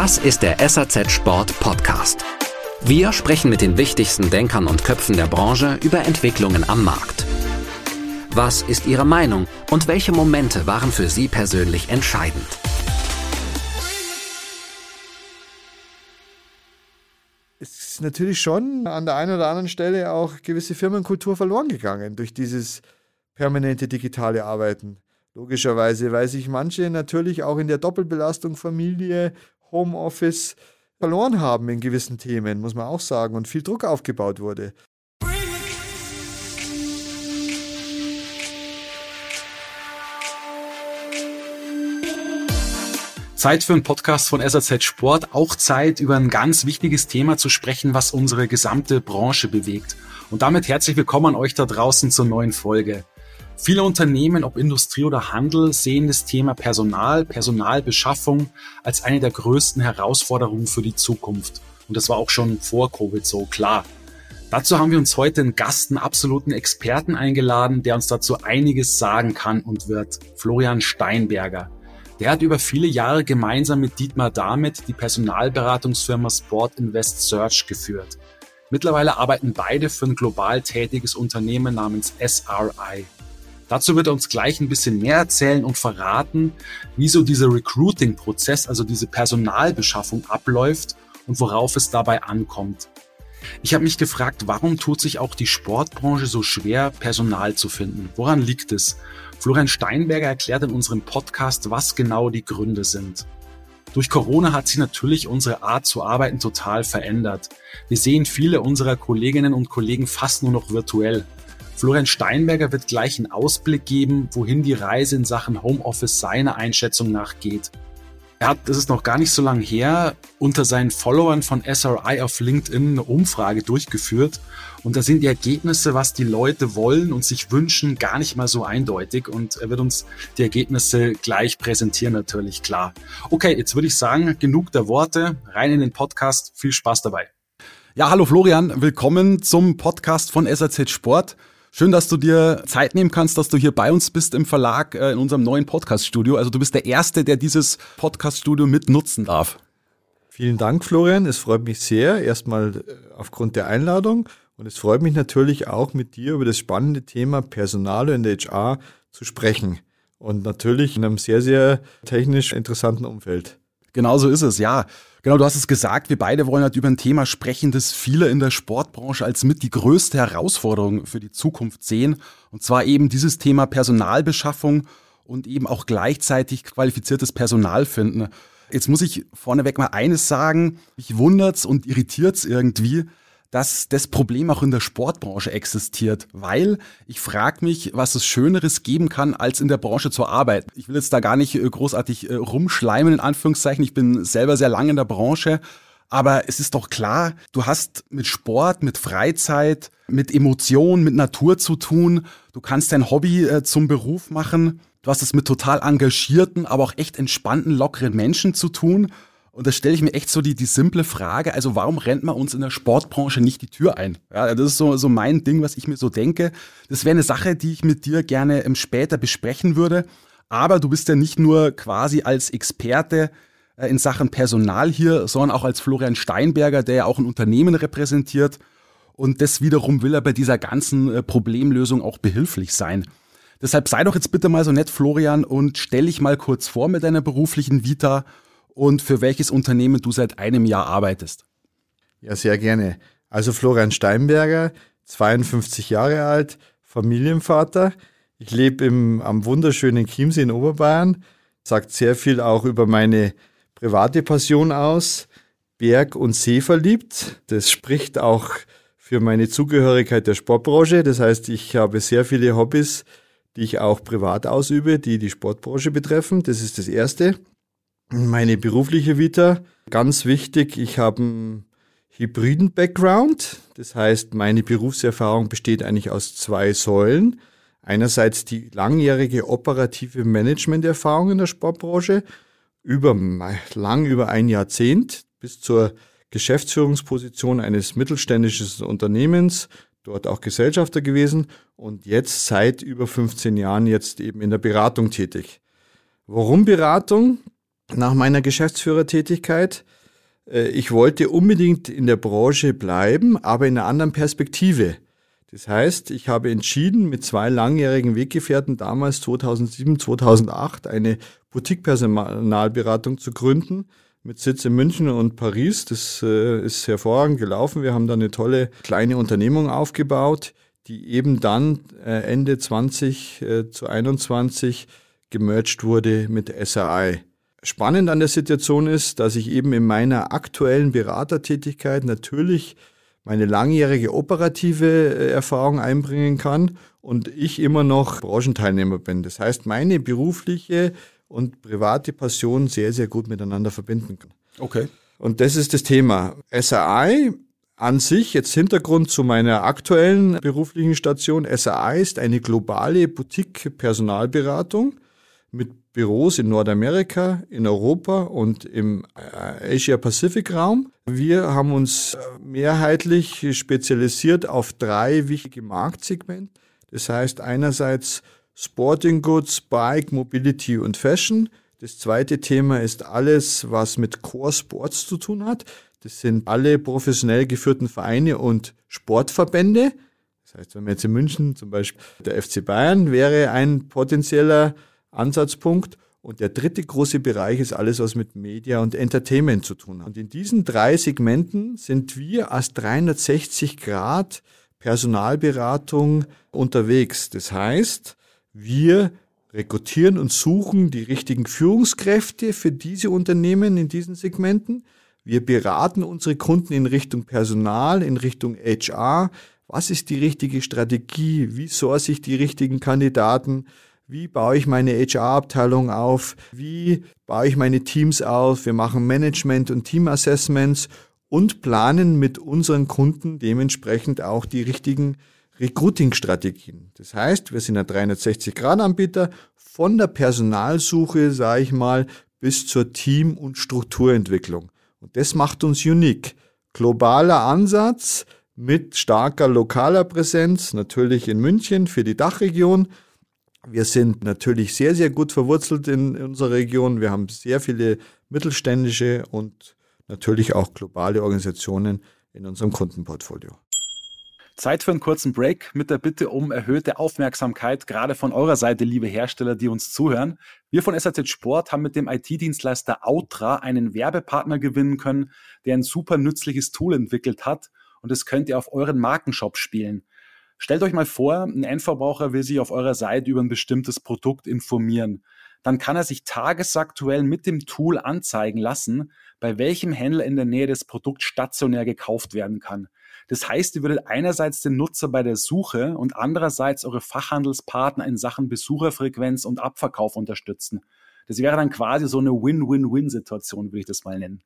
Das ist der SAZ Sport Podcast. Wir sprechen mit den wichtigsten Denkern und Köpfen der Branche über Entwicklungen am Markt. Was ist Ihre Meinung und welche Momente waren für Sie persönlich entscheidend? Es ist natürlich schon an der einen oder anderen Stelle auch gewisse Firmenkultur verloren gegangen durch dieses permanente digitale Arbeiten. Logischerweise, weil sich manche natürlich auch in der Doppelbelastung Familie, Homeoffice verloren haben in gewissen Themen, muss man auch sagen, und viel Druck aufgebaut wurde. Zeit für einen Podcast von SAZ Sport, auch Zeit über ein ganz wichtiges Thema zu sprechen, was unsere gesamte Branche bewegt. Und damit herzlich willkommen an euch da draußen zur neuen Folge. Viele Unternehmen, ob Industrie oder Handel, sehen das Thema Personal, Personalbeschaffung als eine der größten Herausforderungen für die Zukunft. Und das war auch schon vor Covid so klar. Dazu haben wir uns heute einen Gast, einen absoluten Experten eingeladen, der uns dazu einiges sagen kann und wird. Florian Steinberger. Der hat über viele Jahre gemeinsam mit Dietmar Damit die Personalberatungsfirma Sport Invest Search geführt. Mittlerweile arbeiten beide für ein global tätiges Unternehmen namens SRI. Dazu wird er uns gleich ein bisschen mehr erzählen und verraten, wie so dieser Recruiting-Prozess, also diese Personalbeschaffung abläuft und worauf es dabei ankommt. Ich habe mich gefragt, warum tut sich auch die Sportbranche so schwer, Personal zu finden? Woran liegt es? Florian Steinberger erklärt in unserem Podcast, was genau die Gründe sind. Durch Corona hat sich natürlich unsere Art zu arbeiten total verändert. Wir sehen viele unserer Kolleginnen und Kollegen fast nur noch virtuell. Florian Steinberger wird gleich einen Ausblick geben, wohin die Reise in Sachen Homeoffice seiner Einschätzung nach geht. Er hat, das ist noch gar nicht so lange her, unter seinen Followern von SRI auf LinkedIn eine Umfrage durchgeführt. Und da sind die Ergebnisse, was die Leute wollen und sich wünschen, gar nicht mal so eindeutig. Und er wird uns die Ergebnisse gleich präsentieren, natürlich, klar. Okay, jetzt würde ich sagen, genug der Worte, rein in den Podcast. Viel Spaß dabei. Ja, hallo Florian, willkommen zum Podcast von SAZ Sport. Schön, dass du dir Zeit nehmen kannst, dass du hier bei uns bist im Verlag äh, in unserem neuen Podcast-Studio. Also du bist der Erste, der dieses Podcast-Studio mit nutzen darf. Vielen Dank, Florian. Es freut mich sehr, erstmal äh, aufgrund der Einladung. Und es freut mich natürlich auch, mit dir über das spannende Thema Personal in der HR zu sprechen. Und natürlich in einem sehr, sehr technisch interessanten Umfeld. Genau so ist es, ja. Genau, du hast es gesagt, wir beide wollen halt über ein Thema sprechen, das viele in der Sportbranche als mit die größte Herausforderung für die Zukunft sehen. Und zwar eben dieses Thema Personalbeschaffung und eben auch gleichzeitig qualifiziertes Personal finden. Jetzt muss ich vorneweg mal eines sagen, mich wundert's und irritiert's irgendwie, dass das Problem auch in der Sportbranche existiert, weil ich frage mich, was es Schöneres geben kann, als in der Branche zu arbeiten. Ich will jetzt da gar nicht äh, großartig äh, rumschleimen, in Anführungszeichen. Ich bin selber sehr lange in der Branche. Aber es ist doch klar, du hast mit Sport, mit Freizeit, mit Emotionen, mit Natur zu tun. Du kannst dein Hobby äh, zum Beruf machen. Du hast es mit total engagierten, aber auch echt entspannten, lockeren Menschen zu tun. Und da stelle ich mir echt so die, die simple Frage, also warum rennt man uns in der Sportbranche nicht die Tür ein? Ja, das ist so, so mein Ding, was ich mir so denke. Das wäre eine Sache, die ich mit dir gerne ähm, später besprechen würde. Aber du bist ja nicht nur quasi als Experte äh, in Sachen Personal hier, sondern auch als Florian Steinberger, der ja auch ein Unternehmen repräsentiert. Und das wiederum will er bei dieser ganzen äh, Problemlösung auch behilflich sein. Deshalb sei doch jetzt bitte mal so nett, Florian, und stell dich mal kurz vor mit deiner beruflichen Vita und für welches Unternehmen du seit einem Jahr arbeitest. Ja, sehr gerne. Also Florian Steinberger, 52 Jahre alt, Familienvater. Ich lebe im, am wunderschönen Chiemsee in Oberbayern. Sagt sehr viel auch über meine private Passion aus. Berg und See verliebt. Das spricht auch für meine Zugehörigkeit der Sportbranche. Das heißt, ich habe sehr viele Hobbys, die ich auch privat ausübe, die die Sportbranche betreffen. Das ist das Erste. Meine berufliche Vita, ganz wichtig, ich habe einen hybriden Background. Das heißt, meine Berufserfahrung besteht eigentlich aus zwei Säulen. Einerseits die langjährige operative Managementerfahrung in der Sportbranche, über lang über ein Jahrzehnt bis zur Geschäftsführungsposition eines mittelständischen Unternehmens, dort auch Gesellschafter gewesen und jetzt seit über 15 Jahren jetzt eben in der Beratung tätig. Warum Beratung? Nach meiner Geschäftsführertätigkeit. Äh, ich wollte unbedingt in der Branche bleiben, aber in einer anderen Perspektive. Das heißt, ich habe entschieden, mit zwei langjährigen Weggefährten damals 2007, 2008 eine Boutique-Personalberatung zu gründen mit Sitz in München und Paris. Das äh, ist hervorragend gelaufen. Wir haben da eine tolle kleine Unternehmung aufgebaut, die eben dann äh, Ende 20 äh, zu 21 gemerged wurde mit SRI. Spannend an der Situation ist, dass ich eben in meiner aktuellen Beratertätigkeit natürlich meine langjährige operative äh, Erfahrung einbringen kann und ich immer noch Branchenteilnehmer bin. Das heißt, meine berufliche und private Passion sehr, sehr gut miteinander verbinden kann. Okay. Und das ist das Thema. SRI an sich, jetzt Hintergrund zu meiner aktuellen beruflichen Station. SRI ist eine globale Boutique-Personalberatung mit Büros in Nordamerika, in Europa und im äh, Asia-Pacific-Raum. Wir haben uns äh, mehrheitlich spezialisiert auf drei wichtige Marktsegmente. Das heißt einerseits Sporting Goods, Bike, Mobility und Fashion. Das zweite Thema ist alles, was mit Core Sports zu tun hat. Das sind alle professionell geführten Vereine und Sportverbände. Das heißt, wenn wir jetzt in München zum Beispiel der FC Bayern wäre ein potenzieller Ansatzpunkt. Und der dritte große Bereich ist alles, was mit Media und Entertainment zu tun hat. Und in diesen drei Segmenten sind wir als 360 Grad Personalberatung unterwegs. Das heißt, wir rekrutieren und suchen die richtigen Führungskräfte für diese Unternehmen in diesen Segmenten. Wir beraten unsere Kunden in Richtung Personal, in Richtung HR. Was ist die richtige Strategie? Wie source ich die richtigen Kandidaten? Wie baue ich meine HR-Abteilung auf? Wie baue ich meine Teams auf? Wir machen Management- und Team-Assessments und planen mit unseren Kunden dementsprechend auch die richtigen Recruiting-Strategien. Das heißt, wir sind ein 360-Grad-Anbieter von der Personalsuche, sage ich mal, bis zur Team- und Strukturentwicklung. Und das macht uns unique. Globaler Ansatz mit starker lokaler Präsenz, natürlich in München für die Dachregion, wir sind natürlich sehr, sehr gut verwurzelt in unserer Region. Wir haben sehr viele mittelständische und natürlich auch globale Organisationen in unserem Kundenportfolio. Zeit für einen kurzen Break mit der Bitte um erhöhte Aufmerksamkeit, gerade von eurer Seite, liebe Hersteller, die uns zuhören. Wir von SAZ Sport haben mit dem IT-Dienstleister Outra einen Werbepartner gewinnen können, der ein super nützliches Tool entwickelt hat und das könnt ihr auf euren Markenshop spielen. Stellt euch mal vor, ein Endverbraucher will sich auf eurer Seite über ein bestimmtes Produkt informieren. Dann kann er sich tagesaktuell mit dem Tool anzeigen lassen, bei welchem Händler in der Nähe das Produkt stationär gekauft werden kann. Das heißt, ihr würdet einerseits den Nutzer bei der Suche und andererseits eure Fachhandelspartner in Sachen Besucherfrequenz und Abverkauf unterstützen. Das wäre dann quasi so eine Win-Win-Win-Situation, würde ich das mal nennen.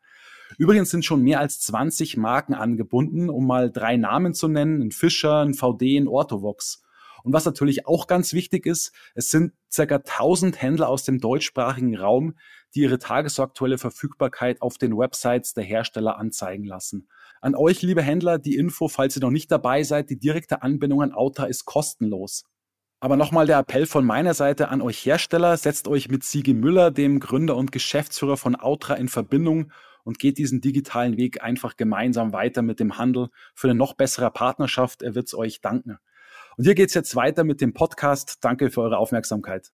Übrigens sind schon mehr als 20 Marken angebunden, um mal drei Namen zu nennen, ein Fischer, ein VD, ein Orthovox. Und was natürlich auch ganz wichtig ist, es sind circa 1000 Händler aus dem deutschsprachigen Raum, die ihre tagesaktuelle Verfügbarkeit auf den Websites der Hersteller anzeigen lassen. An euch, liebe Händler, die Info, falls ihr noch nicht dabei seid, die direkte Anbindung an Auta ist kostenlos. Aber nochmal der Appell von meiner Seite an euch Hersteller, setzt euch mit Siege Müller, dem Gründer und Geschäftsführer von Autra, in Verbindung und geht diesen digitalen Weg einfach gemeinsam weiter mit dem Handel für eine noch bessere Partnerschaft. Er wird es euch danken. Und hier geht's jetzt weiter mit dem Podcast. Danke für eure Aufmerksamkeit.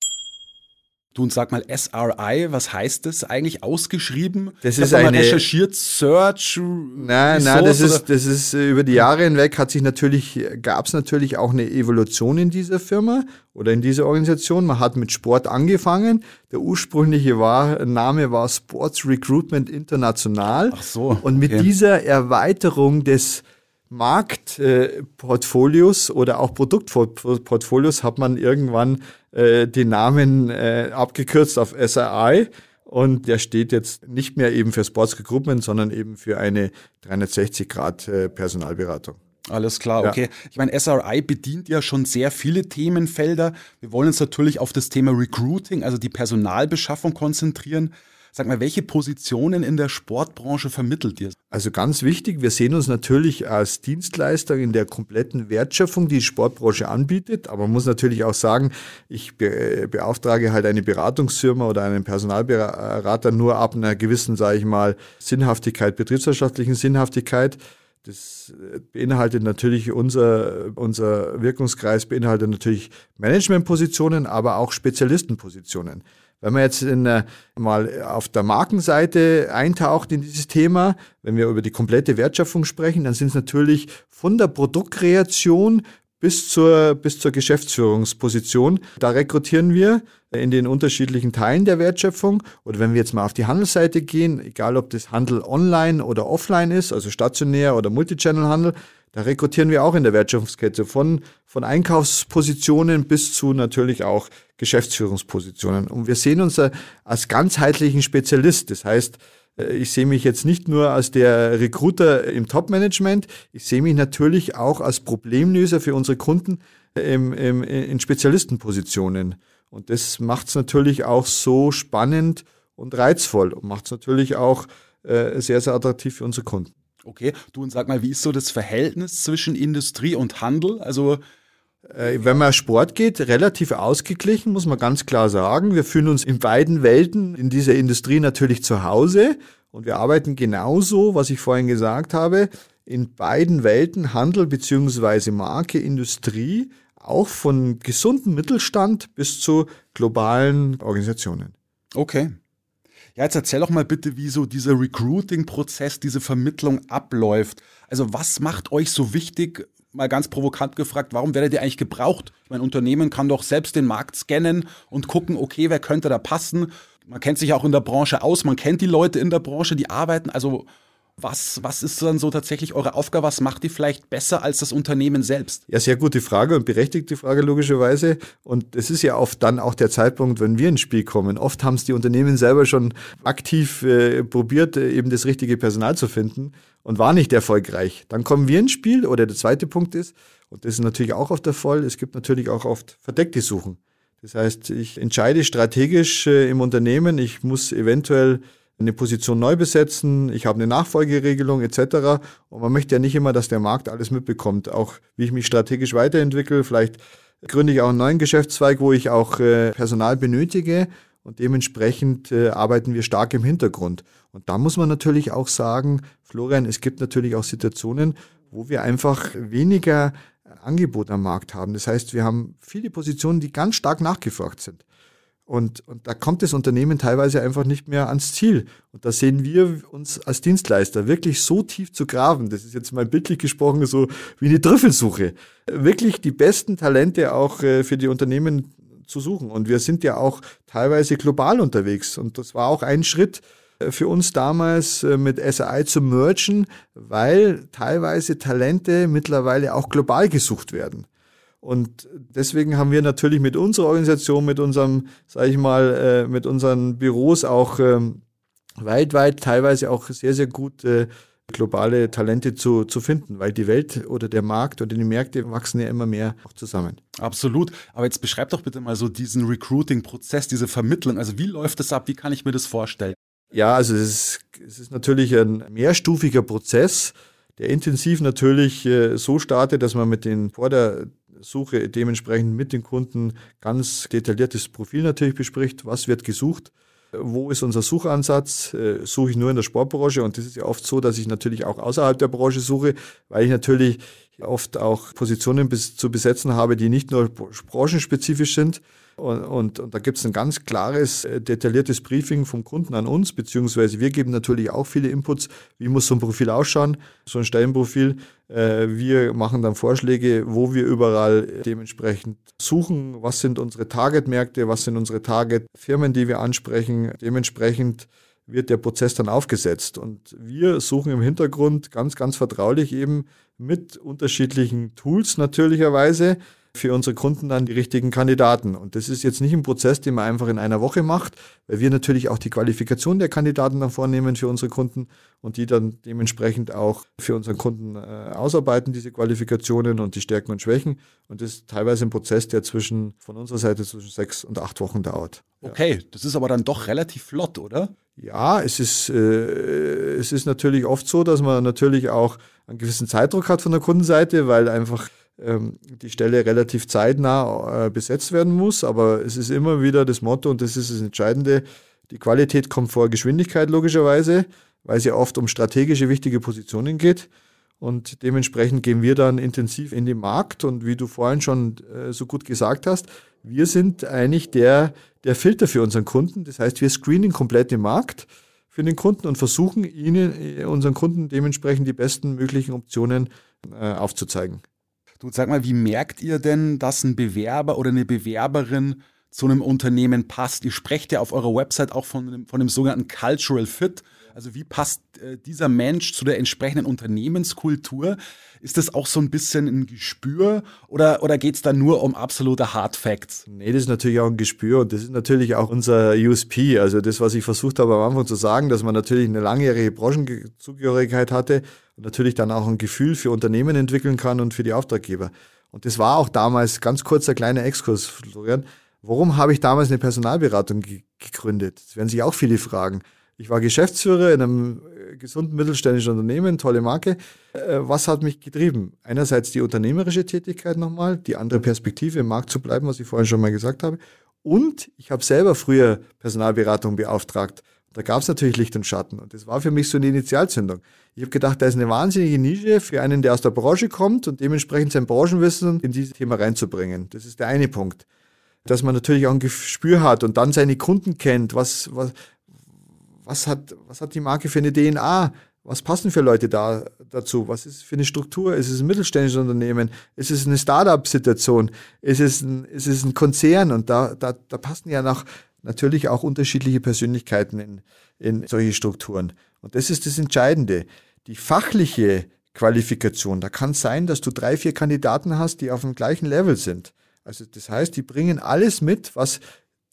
Du und sag mal SRI, was heißt das eigentlich ausgeschrieben? Das ich ist eine recherchiert Search. Nein, nein, das ist das ist über die Jahre hinweg hat sich natürlich gab es natürlich auch eine Evolution in dieser Firma oder in dieser Organisation. Man hat mit Sport angefangen. Der ursprüngliche war, Name war Sports Recruitment International. Ach so. Und mit okay. dieser Erweiterung des Marktportfolios äh, oder auch Produktportfolios hat man irgendwann äh, den Namen äh, abgekürzt auf SRI und der steht jetzt nicht mehr eben für Sports Recruitment, sondern eben für eine 360 Grad äh, Personalberatung. Alles klar, okay. Ja. Ich meine, SRI bedient ja schon sehr viele Themenfelder. Wir wollen uns natürlich auf das Thema Recruiting, also die Personalbeschaffung konzentrieren. Sag mal, welche Positionen in der Sportbranche vermittelt ihr? Also ganz wichtig, wir sehen uns natürlich als Dienstleister in der kompletten Wertschöpfung, die die Sportbranche anbietet. Aber man muss natürlich auch sagen, ich be beauftrage halt eine Beratungsfirma oder einen Personalberater nur ab einer gewissen, sage ich mal, Sinnhaftigkeit, betriebswirtschaftlichen Sinnhaftigkeit. Das beinhaltet natürlich unser, unser Wirkungskreis beinhaltet natürlich Managementpositionen, aber auch Spezialistenpositionen. Wenn man jetzt in, äh, mal auf der Markenseite eintaucht in dieses Thema, wenn wir über die komplette Wertschöpfung sprechen, dann sind es natürlich von der Produktkreation bis zur, bis zur Geschäftsführungsposition. Da rekrutieren wir in den unterschiedlichen Teilen der Wertschöpfung. Oder wenn wir jetzt mal auf die Handelsseite gehen, egal ob das Handel online oder offline ist, also stationär oder Multichannel-Handel, da rekrutieren wir auch in der Wertschöpfungskette von, von Einkaufspositionen bis zu natürlich auch Geschäftsführungspositionen. Und wir sehen uns als ganzheitlichen Spezialist. Das heißt, äh, ich sehe mich jetzt nicht nur als der Recruiter im Top-Management, ich sehe mich natürlich auch als Problemlöser für unsere Kunden im, im, in Spezialistenpositionen. Und das macht es natürlich auch so spannend und reizvoll und macht es natürlich auch äh, sehr, sehr attraktiv für unsere Kunden. Okay, du und sag mal, wie ist so das Verhältnis zwischen Industrie und Handel? Also äh, wenn man Sport geht, relativ ausgeglichen, muss man ganz klar sagen. Wir fühlen uns in beiden Welten in dieser Industrie natürlich zu Hause und wir arbeiten genauso, was ich vorhin gesagt habe, in beiden Welten, Handel beziehungsweise Marke, Industrie, auch von gesunden Mittelstand bis zu globalen Organisationen. Okay. Ja, jetzt erzähl doch mal bitte, wie so dieser Recruiting-Prozess, diese Vermittlung abläuft. Also was macht euch so wichtig, mal ganz provokant gefragt, warum werdet ihr eigentlich gebraucht? Mein Unternehmen kann doch selbst den Markt scannen und gucken, okay, wer könnte da passen? Man kennt sich auch in der Branche aus, man kennt die Leute in der Branche, die arbeiten. Also was, was ist dann so tatsächlich eure Aufgabe? Was macht die vielleicht besser als das Unternehmen selbst? Ja, sehr gute Frage und berechtigte Frage logischerweise. Und es ist ja oft dann auch der Zeitpunkt, wenn wir ins Spiel kommen. Oft haben es die Unternehmen selber schon aktiv äh, probiert, äh, eben das richtige Personal zu finden und war nicht erfolgreich. Dann kommen wir ins Spiel. Oder der zweite Punkt ist, und das ist natürlich auch oft der Fall, es gibt natürlich auch oft verdeckte Suchen. Das heißt, ich entscheide strategisch äh, im Unternehmen, ich muss eventuell eine Position neu besetzen, ich habe eine Nachfolgeregelung etc. Und man möchte ja nicht immer, dass der Markt alles mitbekommt, auch wie ich mich strategisch weiterentwickle. Vielleicht gründe ich auch einen neuen Geschäftszweig, wo ich auch äh, Personal benötige und dementsprechend äh, arbeiten wir stark im Hintergrund. Und da muss man natürlich auch sagen, Florian, es gibt natürlich auch Situationen, wo wir einfach weniger Angebot am Markt haben. Das heißt, wir haben viele Positionen, die ganz stark nachgefragt sind. Und, und da kommt das Unternehmen teilweise einfach nicht mehr ans Ziel. Und da sehen wir uns als Dienstleister wirklich so tief zu graben. Das ist jetzt mal bildlich gesprochen so wie eine Trüffelsuche. Wirklich die besten Talente auch äh, für die Unternehmen zu suchen. Und wir sind ja auch teilweise global unterwegs. Und das war auch ein Schritt äh, für uns damals äh, mit SAI zu mergen, weil teilweise Talente mittlerweile auch global gesucht werden. Und deswegen haben wir natürlich mit unserer Organisation, mit unserem, sage ich mal, äh, mit unseren Büros auch ähm, weltweit teilweise auch sehr, sehr gute globale Talente zu, zu finden, weil die Welt oder der Markt oder die Märkte wachsen ja immer mehr auch zusammen. Absolut. Aber jetzt beschreib doch bitte mal so diesen Recruiting-Prozess, diese Vermittlung. Also wie läuft das ab? Wie kann ich mir das vorstellen? Ja, also es ist, es ist natürlich ein mehrstufiger Prozess, der intensiv natürlich äh, so startet, dass man mit den vor der Suche dementsprechend mit den Kunden ganz detailliertes Profil natürlich bespricht. Was wird gesucht? Wo ist unser Suchansatz? Äh, suche ich nur in der Sportbranche? Und das ist ja oft so, dass ich natürlich auch außerhalb der Branche suche, weil ich natürlich oft auch Positionen zu besetzen habe, die nicht nur branchenspezifisch sind, und, und, und da gibt es ein ganz klares, äh, detailliertes Briefing vom Kunden an uns, beziehungsweise wir geben natürlich auch viele Inputs. Wie muss so ein Profil ausschauen, so ein Stellenprofil? Äh, wir machen dann Vorschläge, wo wir überall dementsprechend suchen. Was sind unsere Targetmärkte? Was sind unsere Target-Firmen, die wir ansprechen? Dementsprechend wird der Prozess dann aufgesetzt. Und wir suchen im Hintergrund ganz, ganz vertraulich eben mit unterschiedlichen Tools natürlicherweise für unsere Kunden dann die richtigen Kandidaten. Und das ist jetzt nicht ein Prozess, den man einfach in einer Woche macht, weil wir natürlich auch die Qualifikation der Kandidaten dann vornehmen für unsere Kunden und die dann dementsprechend auch für unseren Kunden äh, ausarbeiten, diese Qualifikationen und die Stärken und Schwächen. Und das ist teilweise ein Prozess, der zwischen, von unserer Seite zwischen sechs und acht Wochen dauert. Okay, das ist aber dann doch relativ flott, oder? Ja, es ist, äh, es ist natürlich oft so, dass man natürlich auch einen gewissen Zeitdruck hat von der Kundenseite, weil einfach die Stelle relativ zeitnah äh, besetzt werden muss. Aber es ist immer wieder das Motto und das ist das Entscheidende. Die Qualität kommt vor Geschwindigkeit logischerweise, weil es ja oft um strategische wichtige Positionen geht. Und dementsprechend gehen wir dann intensiv in den Markt. Und wie du vorhin schon äh, so gut gesagt hast, wir sind eigentlich der, der Filter für unseren Kunden. Das heißt, wir screenen komplett den Markt für den Kunden und versuchen ihnen, äh, unseren Kunden dementsprechend die besten möglichen Optionen aufzuzeigen. Du sag mal, wie merkt ihr denn, dass ein Bewerber oder eine Bewerberin zu einem Unternehmen passt? Ihr sprecht ja auf eurer Website auch von dem, von dem sogenannten Cultural Fit. Also wie passt äh, dieser Mensch zu der entsprechenden Unternehmenskultur? Ist das auch so ein bisschen ein Gespür oder, oder geht es da nur um absolute Hard Facts? Nee, das ist natürlich auch ein Gespür und das ist natürlich auch unser USP. Also das, was ich versucht habe am Anfang zu sagen, dass man natürlich eine langjährige Branchenzugehörigkeit hatte und natürlich dann auch ein Gefühl für Unternehmen entwickeln kann und für die Auftraggeber. Und das war auch damals, ganz kurzer kleiner Exkurs, Florian, warum habe ich damals eine Personalberatung gegründet? Das werden sich auch viele fragen. Ich war Geschäftsführer in einem äh, gesunden mittelständischen Unternehmen, tolle Marke. Äh, was hat mich getrieben? Einerseits die unternehmerische Tätigkeit nochmal, die andere Perspektive im Markt zu bleiben, was ich vorhin schon mal gesagt habe. Und ich habe selber früher Personalberatung beauftragt. Da gab es natürlich Licht und Schatten. Und das war für mich so eine Initialzündung. Ich habe gedacht, da ist eine wahnsinnige Nische für einen, der aus der Branche kommt und dementsprechend sein Branchenwissen in dieses Thema reinzubringen. Das ist der eine Punkt. Dass man natürlich auch ein Gespür hat und dann seine Kunden kennt. Was, was, was hat, was hat die Marke für eine DNA? Was passen für Leute da dazu? Was ist für eine Struktur? Ist es ein mittelständisches Unternehmen? Ist es eine Startup-Situation? Ist es ein, ist es ein Konzern? Und da, da, da passen ja noch natürlich auch unterschiedliche Persönlichkeiten in, in solche Strukturen. Und das ist das Entscheidende. Die fachliche Qualifikation, da kann es sein, dass du drei, vier Kandidaten hast, die auf dem gleichen Level sind. Also das heißt, die bringen alles mit, was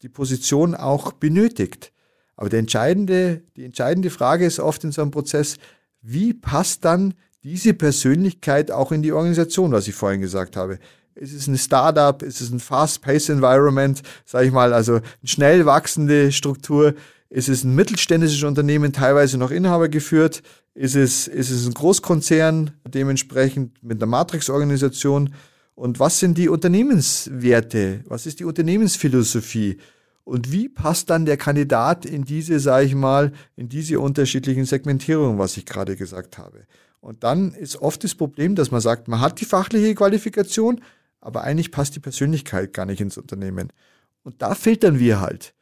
die Position auch benötigt. Aber der entscheidende, die entscheidende Frage ist oft in so einem Prozess, wie passt dann diese Persönlichkeit auch in die Organisation, was ich vorhin gesagt habe? Ist es ein Startup? Ist es ein Fast-Paced Environment? Sage ich mal, also eine schnell wachsende Struktur? Ist es ein mittelständisches Unternehmen, teilweise noch Inhaber geführt? Ist es, ist es ein Großkonzern, dementsprechend mit einer Matrix-Organisation? Und was sind die Unternehmenswerte? Was ist die Unternehmensphilosophie? Und wie passt dann der Kandidat in diese, sage ich mal, in diese unterschiedlichen Segmentierungen, was ich gerade gesagt habe? Und dann ist oft das Problem, dass man sagt, man hat die fachliche Qualifikation, aber eigentlich passt die Persönlichkeit gar nicht ins Unternehmen. Und da filtern wir halt.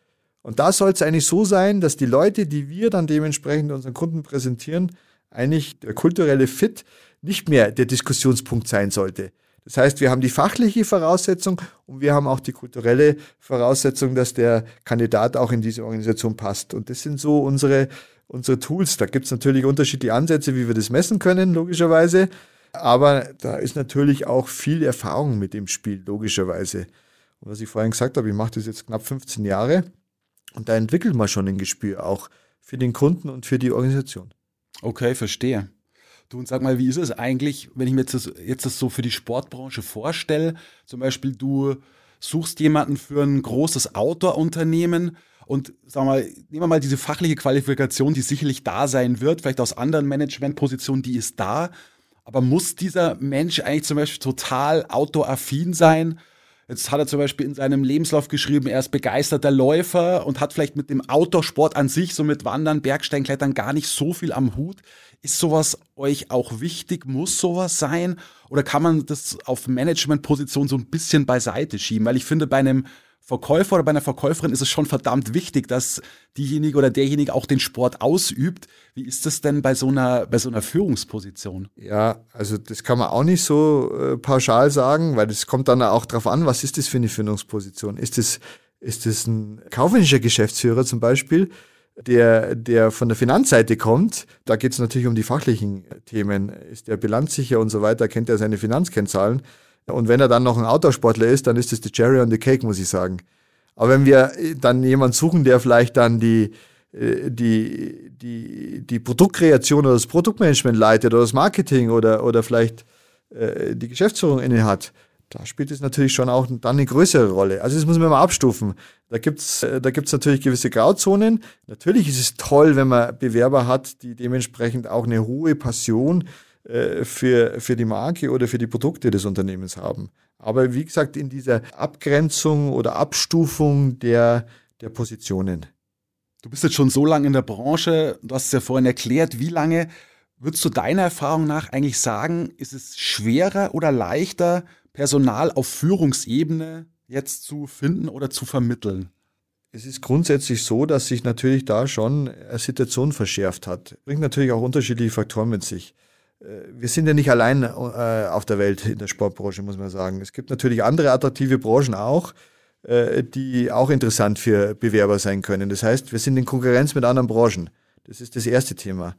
Und da soll es eigentlich so sein, dass die Leute, die wir dann dementsprechend unseren Kunden präsentieren, eigentlich der kulturelle Fit nicht mehr der Diskussionspunkt sein sollte. Das heißt, wir haben die fachliche Voraussetzung und wir haben auch die kulturelle Voraussetzung, dass der Kandidat auch in diese Organisation passt. Und das sind so unsere, unsere Tools. Da gibt es natürlich unterschiedliche Ansätze, wie wir das messen können, logischerweise. Aber da ist natürlich auch viel Erfahrung mit dem Spiel, logischerweise. Und was ich vorhin gesagt habe, ich mache das jetzt knapp 15 Jahre und da entwickelt man schon ein Gespür auch für den Kunden und für die Organisation. Okay, verstehe. Du und sag mal, wie ist es eigentlich, wenn ich mir jetzt das, jetzt das so für die Sportbranche vorstelle? Zum Beispiel, du suchst jemanden für ein großes Outdoor-Unternehmen und sag mal, nehmen wir mal diese fachliche Qualifikation, die sicherlich da sein wird, vielleicht aus anderen Managementpositionen, die ist da. Aber muss dieser Mensch eigentlich zum Beispiel total outdoor-affin sein? Jetzt hat er zum Beispiel in seinem Lebenslauf geschrieben, er ist begeisterter Läufer und hat vielleicht mit dem Outdoor-Sport an sich, so mit Wandern, Bergsteinklettern, gar nicht so viel am Hut. Ist sowas euch auch wichtig? Muss sowas sein? Oder kann man das auf Managementposition so ein bisschen beiseite schieben? Weil ich finde, bei einem Verkäufer oder bei einer Verkäuferin ist es schon verdammt wichtig, dass diejenige oder derjenige auch den Sport ausübt. Wie ist das denn bei so einer, bei so einer Führungsposition? Ja, also das kann man auch nicht so äh, pauschal sagen, weil das kommt dann auch darauf an, was ist das für eine Führungsposition? Ist das, ist ein kaufmännischer Geschäftsführer zum Beispiel? der, der von der Finanzseite kommt, da geht es natürlich um die fachlichen Themen. Ist der bilanzsicher und so weiter, kennt er seine Finanzkennzahlen? Und wenn er dann noch ein Autosportler ist, dann ist das die Cherry on the Cake, muss ich sagen. Aber wenn wir dann jemanden suchen, der vielleicht dann die, äh, die, die, die Produktkreation oder das Produktmanagement leitet oder das Marketing oder, oder vielleicht äh, die Geschäftsführung inne hat, da spielt es natürlich schon auch dann eine größere Rolle. Also das muss man mal abstufen. Da gibt's äh, da gibt's natürlich gewisse Grauzonen. Natürlich ist es toll, wenn man Bewerber hat, die dementsprechend auch eine hohe Passion äh, für, für die Marke oder für die Produkte des Unternehmens haben. Aber wie gesagt, in dieser Abgrenzung oder Abstufung der, der Positionen. Du bist jetzt schon so lange in der Branche, du hast es ja vorhin erklärt, wie lange würdest du deiner Erfahrung nach eigentlich sagen, ist es schwerer oder leichter, Personal auf Führungsebene jetzt zu finden oder zu vermitteln? Es ist grundsätzlich so, dass sich natürlich da schon eine Situation verschärft hat. Bringt natürlich auch unterschiedliche Faktoren mit sich. Äh, wir sind ja nicht allein äh, auf der Welt in der Sportbranche, muss man sagen. Es gibt natürlich andere attraktive Branchen auch, äh, die auch interessant für Bewerber sein können. Das heißt, wir sind in Konkurrenz mit anderen Branchen. Das ist das erste Thema.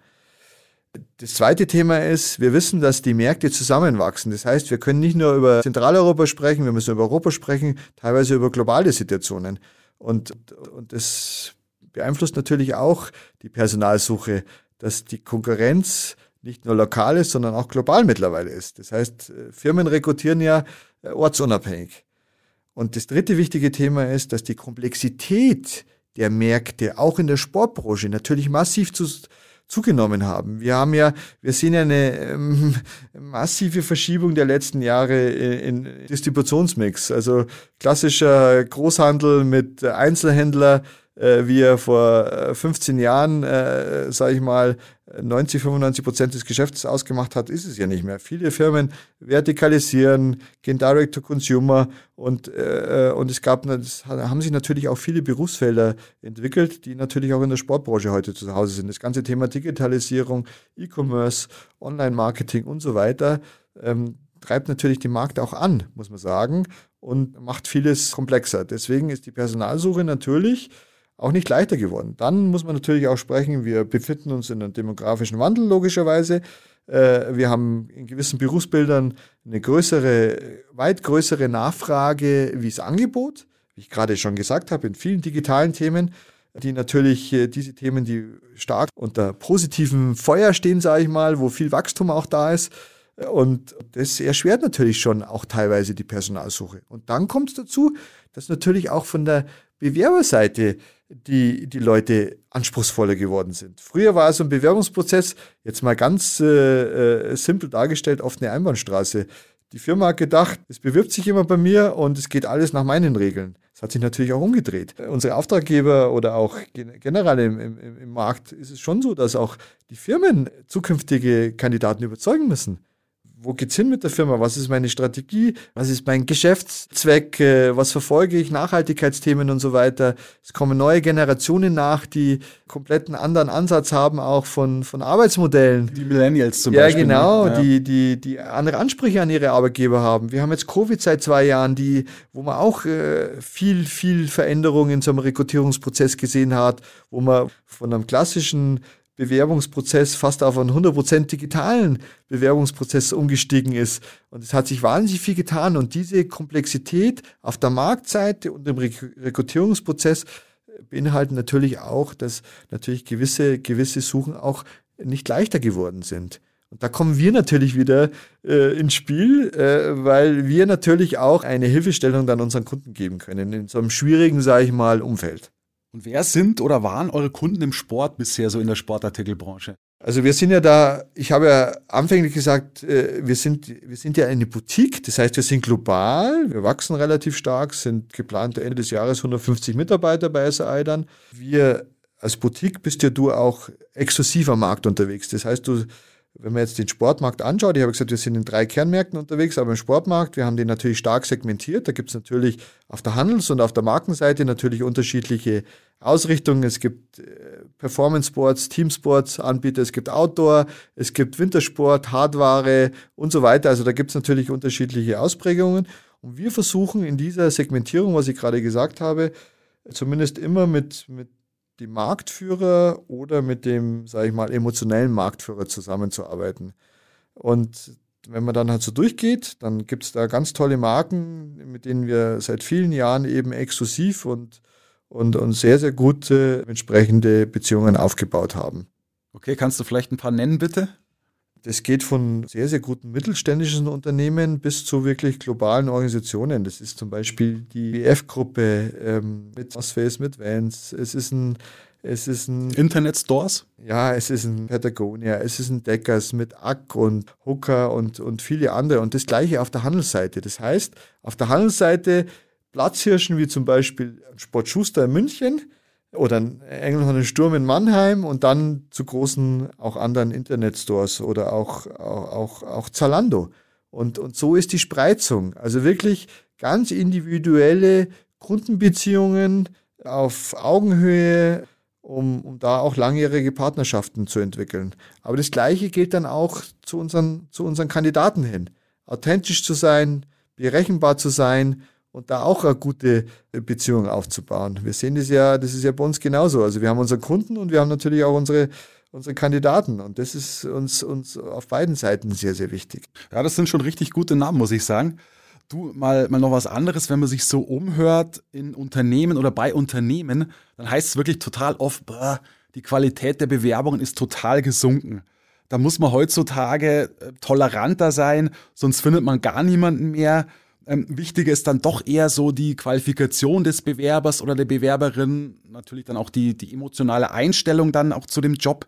Das zweite Thema ist, wir wissen, dass die Märkte zusammenwachsen. Das heißt, wir können nicht nur über Zentraleuropa sprechen, wir müssen über Europa sprechen, teilweise über globale Situationen. Und, und das beeinflusst natürlich auch die Personalsuche, dass die Konkurrenz nicht nur lokal ist, sondern auch global mittlerweile ist. Das heißt, Firmen rekrutieren ja äh, ortsunabhängig. Und das dritte wichtige Thema ist, dass die Komplexität der Märkte auch in der Sportbranche natürlich massiv zu, zugenommen haben. Wir haben ja, wir sehen ja eine ähm, massive Verschiebung der letzten Jahre in, in Distributionsmix. Also klassischer Großhandel mit Einzelhändler, äh, wie er vor 15 äh, Jahren, äh, sage ich mal, 90, 95 Prozent des Geschäfts ausgemacht hat, ist es ja nicht mehr. Viele Firmen vertikalisieren, gehen direct to consumer und, äh, und es gab, es haben sich natürlich auch viele Berufsfelder entwickelt, die natürlich auch in der Sportbranche heute zu Hause sind. Das ganze Thema Digitalisierung, E-Commerce, Online-Marketing und so weiter ähm, treibt natürlich den Markt auch an, muss man sagen, und macht vieles komplexer. Deswegen ist die Personalsuche natürlich auch nicht leichter geworden. Dann muss man natürlich auch sprechen, wir befinden uns in einem demografischen Wandel logischerweise. Äh, wir haben in gewissen Berufsbildern eine größere, weit größere Nachfrage wie das Angebot, wie ich gerade schon gesagt habe, in vielen digitalen Themen, die natürlich äh, diese Themen, die stark unter positivem Feuer stehen, sage ich mal, wo viel Wachstum auch da ist. Und das erschwert natürlich schon auch teilweise die Personalsuche. Und dann kommt es dazu, dass natürlich auch von der Bewerberseite die, die Leute anspruchsvoller geworden sind. Früher war so ein Bewerbungsprozess, jetzt mal ganz äh, äh, simpel dargestellt, oft eine Einbahnstraße. Die Firma hat gedacht, es bewirbt sich jemand bei mir und es geht alles nach meinen Regeln. Das hat sich natürlich auch umgedreht. Unsere Auftraggeber oder auch generell im, im, im Markt ist es schon so, dass auch die Firmen zukünftige Kandidaten überzeugen müssen wo geht's hin mit der Firma? Was ist meine Strategie? Was ist mein Geschäftszweck? Äh, was verfolge ich? Nachhaltigkeitsthemen und so weiter. Es kommen neue Generationen nach, die kompletten anderen Ansatz haben, auch von, von Arbeitsmodellen. Die Millennials zum ja, Beispiel. Genau, ne? Ja, genau, die, die, die andere Ansprüche an ihre Arbeitgeber haben. Wir haben jetzt Covid seit zwei Jahren, die, wo man auch äh, viel, viel Veränderung in so einem Rekrutierungsprozess gesehen hat, wo man von einem klassischen Bewerbungsprozess fast auf einen 100% digitalen Bewerbungsprozess umgestiegen ist. Und es hat sich wahnsinnig viel getan. Und diese Komplexität auf der Marktseite und im Rekrutierungsprozess beinhalten natürlich auch, dass natürlich gewisse, gewisse Suchen auch nicht leichter geworden sind. Und da kommen wir natürlich wieder äh, ins Spiel, äh, weil wir natürlich auch eine Hilfestellung dann unseren Kunden geben können in so einem schwierigen, sage ich mal, Umfeld. Und wer sind oder waren eure Kunden im Sport bisher so in der Sportartikelbranche? Also wir sind ja da, ich habe ja anfänglich gesagt, äh, wir sind, wir sind ja eine Boutique, das heißt, wir sind global, wir wachsen relativ stark, sind geplant Ende des Jahres 150 Mitarbeiter bei SAI dann. Wir als Boutique bist ja du auch exklusiv am Markt unterwegs. Das heißt, du wenn man jetzt den Sportmarkt anschaut, ich habe gesagt, wir sind in drei Kernmärkten unterwegs, aber im Sportmarkt, wir haben den natürlich stark segmentiert. Da gibt es natürlich auf der Handels- und auf der Markenseite natürlich unterschiedliche Ausrichtungen. Es gibt äh, Performance Sports, Teamsports Anbieter, es gibt Outdoor, es gibt Wintersport, Hardware und so weiter. Also da gibt es natürlich unterschiedliche Ausprägungen. Und wir versuchen in dieser Segmentierung, was ich gerade gesagt habe, zumindest immer mit, mit dem Marktführer oder mit dem, sage ich mal, emotionellen Marktführer zusammenzuarbeiten. Und wenn man dann halt so durchgeht, dann gibt es da ganz tolle Marken, mit denen wir seit vielen Jahren eben exklusiv und, und, und sehr, sehr gute entsprechende Beziehungen aufgebaut haben. Okay, kannst du vielleicht ein paar nennen, bitte? Das geht von sehr, sehr guten mittelständischen Unternehmen bis zu wirklich globalen Organisationen. Das ist zum Beispiel die WF-Gruppe ähm, mit Osface, mit Vans. Es ist ein es ist ein Internet-Stores? Ja, es ist ein Patagonia, es ist ein Deckers mit Ack und Hooker und, und viele andere. Und das gleiche auf der Handelsseite. Das heißt, auf der Handelsseite Platzhirschen wie zum Beispiel Sport Schuster in München oder ein Engelhorn Sturm in Mannheim und dann zu großen auch anderen Internetstores oder auch, auch, auch, auch Zalando. Und, und so ist die Spreizung. Also wirklich ganz individuelle Kundenbeziehungen auf Augenhöhe um, um da auch langjährige Partnerschaften zu entwickeln. Aber das Gleiche gilt dann auch zu unseren, zu unseren Kandidaten hin. Authentisch zu sein, berechenbar zu sein und da auch eine gute Beziehung aufzubauen. Wir sehen das ja, das ist ja bei uns genauso. Also wir haben unsere Kunden und wir haben natürlich auch unsere, unsere Kandidaten. Und das ist uns, uns auf beiden Seiten sehr, sehr wichtig. Ja, das sind schon richtig gute Namen, muss ich sagen. Du, mal, mal noch was anderes, wenn man sich so umhört in Unternehmen oder bei Unternehmen, dann heißt es wirklich total oft, boah, die Qualität der Bewerbungen ist total gesunken. Da muss man heutzutage äh, toleranter sein, sonst findet man gar niemanden mehr. Ähm, wichtiger ist dann doch eher so die Qualifikation des Bewerbers oder der Bewerberin, natürlich dann auch die, die emotionale Einstellung dann auch zu dem Job.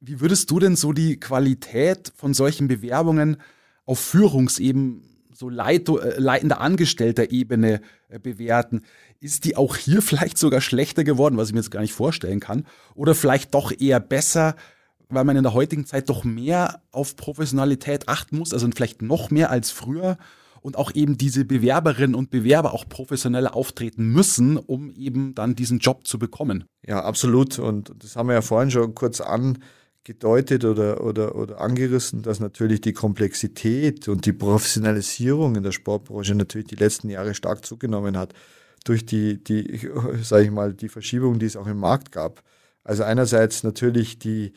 Wie würdest du denn so die Qualität von solchen Bewerbungen auf Führungsebene so leit, äh, leitender Angestellter Ebene äh, bewerten. Ist die auch hier vielleicht sogar schlechter geworden, was ich mir jetzt gar nicht vorstellen kann? Oder vielleicht doch eher besser, weil man in der heutigen Zeit doch mehr auf Professionalität achten muss, also vielleicht noch mehr als früher und auch eben diese Bewerberinnen und Bewerber auch professioneller auftreten müssen, um eben dann diesen Job zu bekommen. Ja, absolut. Und das haben wir ja vorhin schon kurz an gedeutet oder, oder, oder angerissen, dass natürlich die Komplexität und die Professionalisierung in der Sportbranche natürlich die letzten Jahre stark zugenommen hat durch die, die sage ich mal, die Verschiebung, die es auch im Markt gab. Also einerseits natürlich die,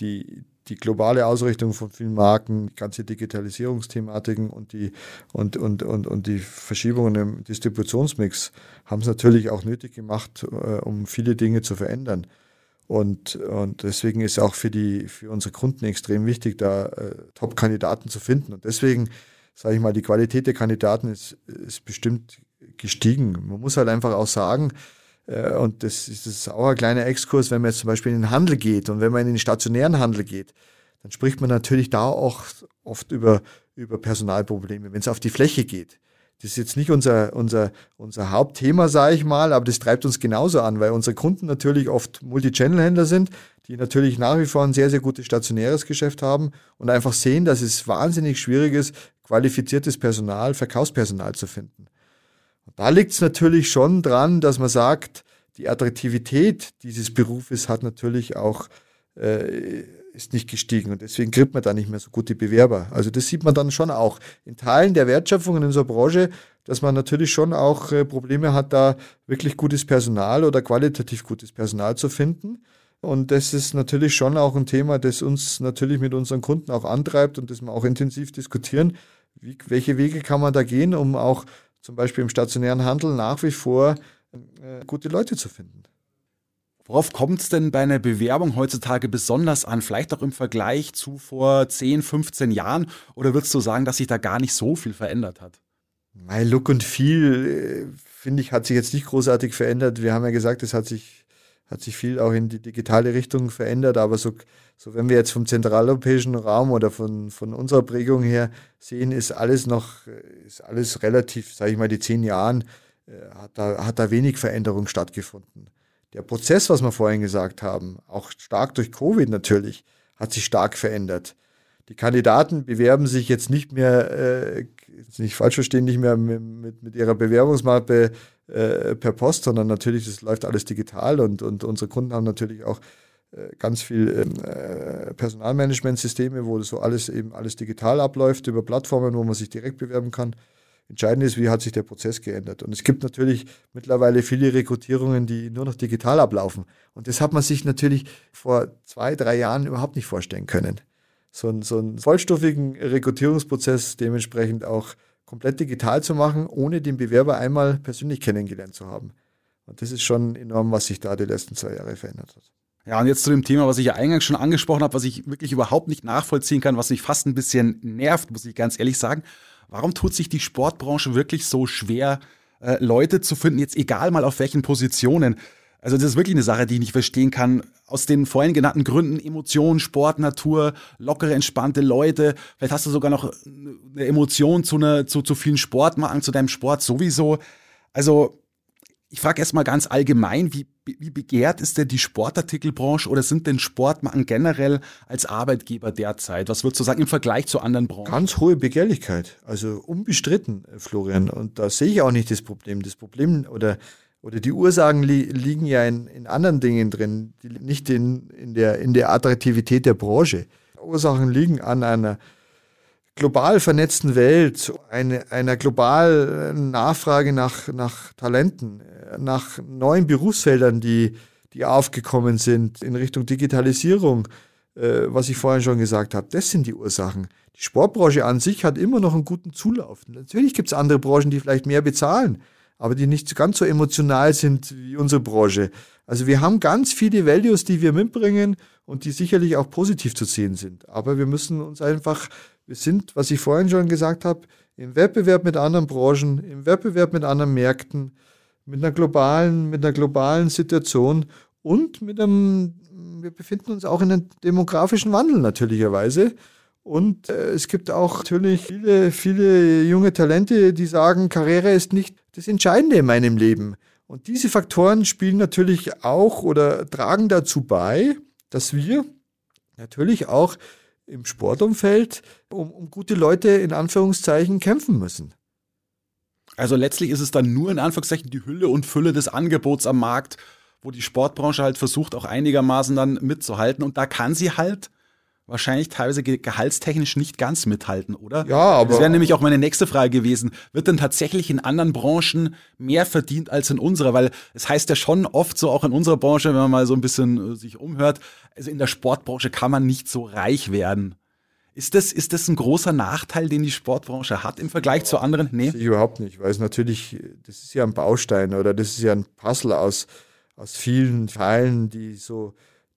die, die globale Ausrichtung von vielen Marken, die ganze Digitalisierungsthematiken und die, und, und, und, und die Verschiebungen im Distributionsmix haben es natürlich auch nötig gemacht, äh, um viele Dinge zu verändern. Und, und deswegen ist auch für, die, für unsere Kunden extrem wichtig, da äh, Top-Kandidaten zu finden. Und deswegen, sage ich mal, die Qualität der Kandidaten ist, ist bestimmt gestiegen. Man muss halt einfach auch sagen, und das ist, das auch ein kleiner Exkurs, wenn man jetzt zum Beispiel in den Handel geht und wenn man in den stationären Handel geht, dann spricht man natürlich da auch oft über, über Personalprobleme, wenn es auf die Fläche geht. Das ist jetzt nicht unser, unser, unser Hauptthema, sage ich mal, aber das treibt uns genauso an, weil unsere Kunden natürlich oft Multi-Channel-Händler sind, die natürlich nach wie vor ein sehr, sehr gutes stationäres Geschäft haben und einfach sehen, dass es wahnsinnig schwierig ist, qualifiziertes Personal, Verkaufspersonal zu finden. Da liegt es natürlich schon dran, dass man sagt, die Attraktivität dieses Berufes hat natürlich auch äh, ist nicht gestiegen und deswegen kriegt man da nicht mehr so gute Bewerber. Also das sieht man dann schon auch in Teilen der Wertschöpfung in unserer Branche, dass man natürlich schon auch äh, Probleme hat, da wirklich gutes Personal oder qualitativ gutes Personal zu finden. Und das ist natürlich schon auch ein Thema, das uns natürlich mit unseren Kunden auch antreibt und das wir auch intensiv diskutieren. Wie, welche Wege kann man da gehen, um auch zum Beispiel im stationären Handel nach wie vor äh, gute Leute zu finden? Worauf kommt es denn bei einer Bewerbung heutzutage besonders an? Vielleicht auch im Vergleich zu vor 10, 15 Jahren? Oder würdest du sagen, dass sich da gar nicht so viel verändert hat? Mein Look und viel, äh, finde ich, hat sich jetzt nicht großartig verändert. Wir haben ja gesagt, es hat sich, hat sich viel auch in die digitale Richtung verändert. Aber so, so wenn wir jetzt vom zentraleuropäischen Raum oder von, von unserer Prägung her sehen, ist alles noch, ist alles relativ, sage ich mal, die zehn Jahren, äh, hat da, hat da wenig Veränderung stattgefunden der Prozess, was wir vorhin gesagt haben, auch stark durch Covid natürlich, hat sich stark verändert. Die Kandidaten bewerben sich jetzt nicht mehr, äh, nicht falsch verstehen, nicht mehr mit, mit, mit ihrer Bewerbungsmappe äh, per Post, sondern natürlich, das läuft alles digital und, und unsere Kunden haben natürlich auch äh, ganz viel ähm, äh, Personalmanagementsysteme, wo so alles eben alles digital abläuft über Plattformen, wo man sich direkt bewerben kann. Entscheidend ist, wie hat sich der Prozess geändert. Und es gibt natürlich mittlerweile viele Rekrutierungen, die nur noch digital ablaufen. Und das hat man sich natürlich vor zwei, drei Jahren überhaupt nicht vorstellen können. So einen, so einen vollstuffigen Rekrutierungsprozess dementsprechend auch komplett digital zu machen, ohne den Bewerber einmal persönlich kennengelernt zu haben. Und das ist schon enorm, was sich da die letzten zwei Jahre verändert hat. Ja, und jetzt zu dem Thema, was ich ja eingangs schon angesprochen habe, was ich wirklich überhaupt nicht nachvollziehen kann, was mich fast ein bisschen nervt, muss ich ganz ehrlich sagen. Warum tut sich die Sportbranche wirklich so schwer, äh, Leute zu finden, jetzt egal mal auf welchen Positionen? Also das ist wirklich eine Sache, die ich nicht verstehen kann. Aus den vorhin genannten Gründen, Emotionen, Sport, Natur, lockere, entspannte Leute. Vielleicht hast du sogar noch eine Emotion zu, einer, zu, zu vielen Sportmarken, zu deinem Sport sowieso. Also ich frage erstmal ganz allgemein, wie, wie begehrt ist denn die Sportartikelbranche oder sind denn Sportmarken generell als Arbeitgeber derzeit? Was würdest du sagen im Vergleich zu anderen Branchen? Ganz hohe Begehrlichkeit, also unbestritten, Florian. Und da sehe ich auch nicht das Problem. Das Problem oder oder die Ursachen li liegen ja in, in anderen Dingen drin, nicht in, in, der, in der Attraktivität der Branche. Ursachen liegen an einer global vernetzten Welt, eine, einer globalen Nachfrage nach, nach Talenten, nach neuen Berufsfeldern, die, die aufgekommen sind in Richtung Digitalisierung, äh, was ich vorhin schon gesagt habe. Das sind die Ursachen. Die Sportbranche an sich hat immer noch einen guten Zulauf. Natürlich gibt es andere Branchen, die vielleicht mehr bezahlen aber die nicht ganz so emotional sind wie unsere Branche. Also wir haben ganz viele Values, die wir mitbringen und die sicherlich auch positiv zu sehen sind. Aber wir müssen uns einfach, wir sind, was ich vorhin schon gesagt habe, im Wettbewerb mit anderen Branchen, im Wettbewerb mit anderen Märkten, mit einer globalen, mit einer globalen Situation und mit einem, wir befinden uns auch in einem demografischen Wandel natürlicherweise. Und äh, es gibt auch natürlich viele, viele junge Talente, die sagen, Karriere ist nicht das Entscheidende in meinem Leben. Und diese Faktoren spielen natürlich auch oder tragen dazu bei, dass wir natürlich auch im Sportumfeld um, um gute Leute in Anführungszeichen kämpfen müssen. Also letztlich ist es dann nur in Anführungszeichen die Hülle und Fülle des Angebots am Markt, wo die Sportbranche halt versucht, auch einigermaßen dann mitzuhalten. Und da kann sie halt wahrscheinlich teilweise gehaltstechnisch nicht ganz mithalten, oder? Ja, aber. Das wäre nämlich auch meine nächste Frage gewesen. Wird denn tatsächlich in anderen Branchen mehr verdient als in unserer? Weil es heißt ja schon oft so auch in unserer Branche, wenn man mal so ein bisschen äh, sich umhört, also in der Sportbranche kann man nicht so reich werden. Ist das, ist das ein großer Nachteil, den die Sportbranche hat im Vergleich zu anderen? Nee. Ich überhaupt nicht, weil es natürlich, das ist ja ein Baustein oder das ist ja ein Puzzle aus, aus vielen Teilen, die so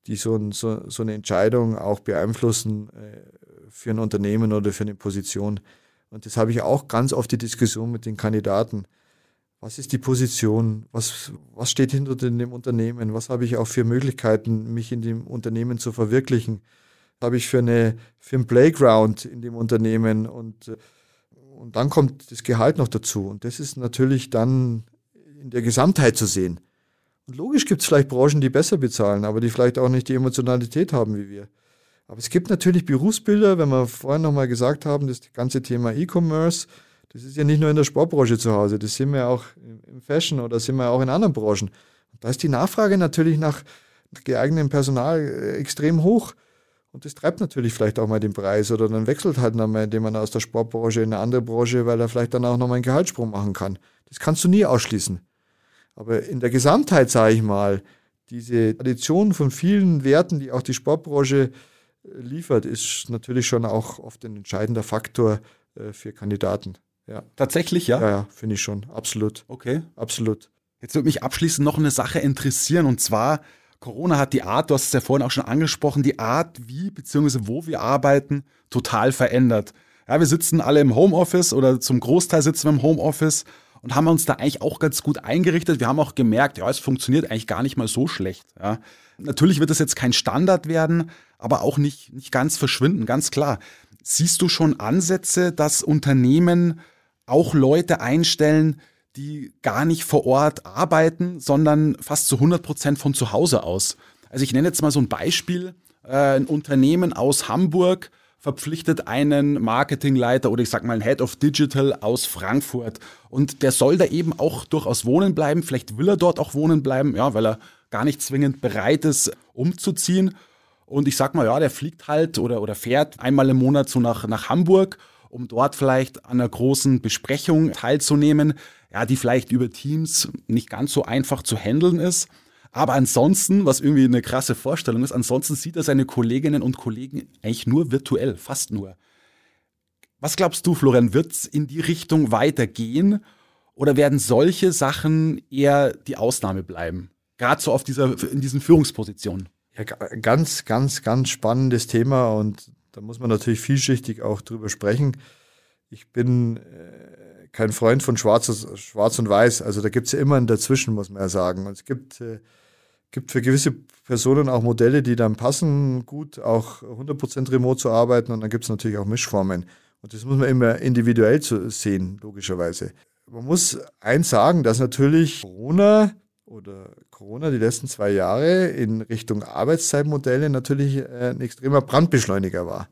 die so, so, so eine Entscheidung auch beeinflussen äh, für ein Unternehmen oder für eine Position. Und das habe ich auch ganz oft die Diskussion mit den Kandidaten. Was ist die Position? Was, was steht hinter dem Unternehmen? Was habe ich auch für Möglichkeiten, mich in dem Unternehmen zu verwirklichen? Was habe ich für, eine, für einen Playground in dem Unternehmen? Und, und dann kommt das Gehalt noch dazu. Und das ist natürlich dann in der Gesamtheit zu sehen. Und logisch gibt es vielleicht Branchen, die besser bezahlen, aber die vielleicht auch nicht die Emotionalität haben wie wir. Aber es gibt natürlich Berufsbilder, wenn wir vorhin nochmal gesagt haben, das ganze Thema E-Commerce, das ist ja nicht nur in der Sportbranche zu Hause, das sind wir auch im Fashion oder sind wir auch in anderen Branchen. Und da ist die Nachfrage natürlich nach, geeignetem Personal äh, extrem hoch. Und das treibt natürlich vielleicht auch mal den Preis oder dann wechselt halt nochmal, indem man aus der Sportbranche in eine andere Branche, weil er vielleicht dann auch nochmal einen Gehaltssprung machen kann. Das kannst du nie ausschließen. Aber in der Gesamtheit, sage ich mal, diese Tradition von vielen Werten, die auch die Sportbranche äh, liefert, ist natürlich schon auch oft ein entscheidender Faktor äh, für Kandidaten. Ja. Tatsächlich, ja? Ja, ja finde ich schon. Absolut. Okay. Absolut. Jetzt würde mich abschließend noch eine Sache interessieren und zwar, Corona hat die Art, du hast es ja vorhin auch schon angesprochen, die Art, wie bzw. wo wir arbeiten, total verändert. Ja, wir sitzen alle im Homeoffice oder zum Großteil sitzen wir im Homeoffice und haben uns da eigentlich auch ganz gut eingerichtet. Wir haben auch gemerkt, ja, es funktioniert eigentlich gar nicht mal so schlecht. Ja. Natürlich wird es jetzt kein Standard werden, aber auch nicht, nicht ganz verschwinden, ganz klar. Siehst du schon Ansätze, dass Unternehmen auch Leute einstellen, die gar nicht vor Ort arbeiten, sondern fast zu 100 Prozent von zu Hause aus? Also ich nenne jetzt mal so ein Beispiel. Äh, ein Unternehmen aus Hamburg verpflichtet einen Marketingleiter oder ich sag mal einen Head of Digital aus Frankfurt. Und der soll da eben auch durchaus wohnen bleiben. Vielleicht will er dort auch wohnen bleiben, ja, weil er gar nicht zwingend bereit ist, umzuziehen. Und ich sag mal, ja, der fliegt halt oder, oder fährt einmal im Monat so nach, nach Hamburg, um dort vielleicht an einer großen Besprechung teilzunehmen, ja, die vielleicht über Teams nicht ganz so einfach zu handeln ist. Aber ansonsten, was irgendwie eine krasse Vorstellung ist, ansonsten sieht er seine Kolleginnen und Kollegen eigentlich nur virtuell, fast nur. Was glaubst du, Florian, wird es in die Richtung weitergehen oder werden solche Sachen eher die Ausnahme bleiben? Gerade so auf dieser, in diesen Führungspositionen. Ja, ganz, ganz, ganz spannendes Thema und da muss man natürlich vielschichtig auch drüber sprechen. Ich bin äh, kein Freund von Schwarz, Schwarz und Weiß. Also da gibt es ja immer ein Dazwischen, muss man ja sagen. Und es gibt, äh, gibt für gewisse Personen auch Modelle, die dann passen, gut auch 100% remote zu arbeiten. Und dann gibt es natürlich auch Mischformen. Und das muss man immer individuell sehen, logischerweise. Man muss eins sagen, dass natürlich Corona oder Corona die letzten zwei Jahre in Richtung Arbeitszeitmodelle natürlich äh, ein extremer Brandbeschleuniger war.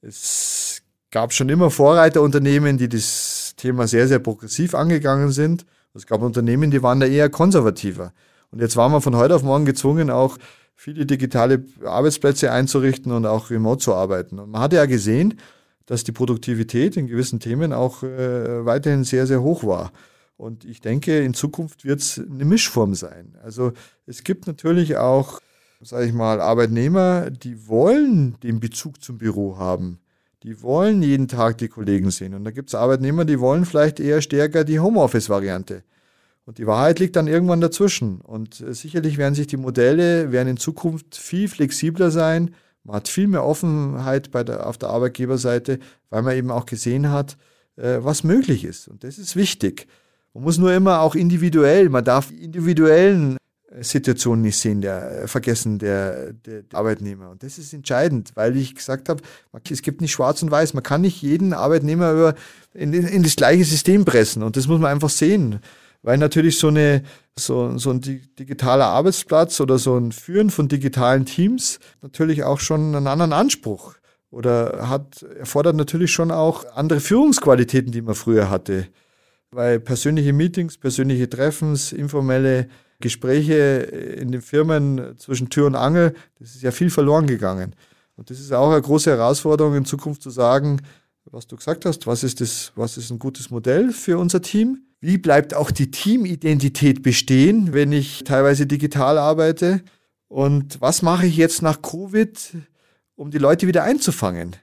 Es gab schon immer Vorreiterunternehmen, die das Thema sehr, sehr progressiv angegangen sind. Es gab Unternehmen, die waren da eher konservativer. Und jetzt waren wir von heute auf morgen gezwungen, auch viele digitale Arbeitsplätze einzurichten und auch remote zu arbeiten. Und man hatte ja gesehen, dass die Produktivität in gewissen Themen auch äh, weiterhin sehr, sehr hoch war. Und ich denke, in Zukunft wird es eine Mischform sein. Also es gibt natürlich auch, sage ich mal, Arbeitnehmer, die wollen den Bezug zum Büro haben. Die wollen jeden Tag die Kollegen sehen. Und da gibt es Arbeitnehmer, die wollen vielleicht eher stärker die Homeoffice-Variante. Und die Wahrheit liegt dann irgendwann dazwischen. Und äh, sicherlich werden sich die Modelle, werden in Zukunft viel flexibler sein. Man hat viel mehr Offenheit bei der, auf der Arbeitgeberseite, weil man eben auch gesehen hat, äh, was möglich ist. Und das ist wichtig. Man muss nur immer auch individuell, man darf individuellen äh, Situationen nicht sehen, der, äh, vergessen der, der, Arbeitnehmer. Und das ist entscheidend, weil ich gesagt habe, es gibt nicht schwarz und weiß. Man kann nicht jeden Arbeitnehmer über, in, in das gleiche System pressen. Und das muss man einfach sehen. Weil natürlich so, eine, so, so ein digitaler Arbeitsplatz oder so ein Führen von digitalen Teams natürlich auch schon einen anderen Anspruch oder hat, erfordert natürlich schon auch andere Führungsqualitäten, die man früher hatte weil persönliche Meetings, persönliche Treffens, informelle Gespräche in den Firmen zwischen Tür und Angel, das ist ja viel verloren gegangen. Und das ist auch eine große Herausforderung in Zukunft zu sagen, was du gesagt hast, was ist, das, was ist ein gutes Modell für unser Team? Wie bleibt auch die Teamidentität bestehen, wenn ich teilweise digital arbeite? Und was mache ich jetzt nach Covid, um die Leute wieder einzufangen?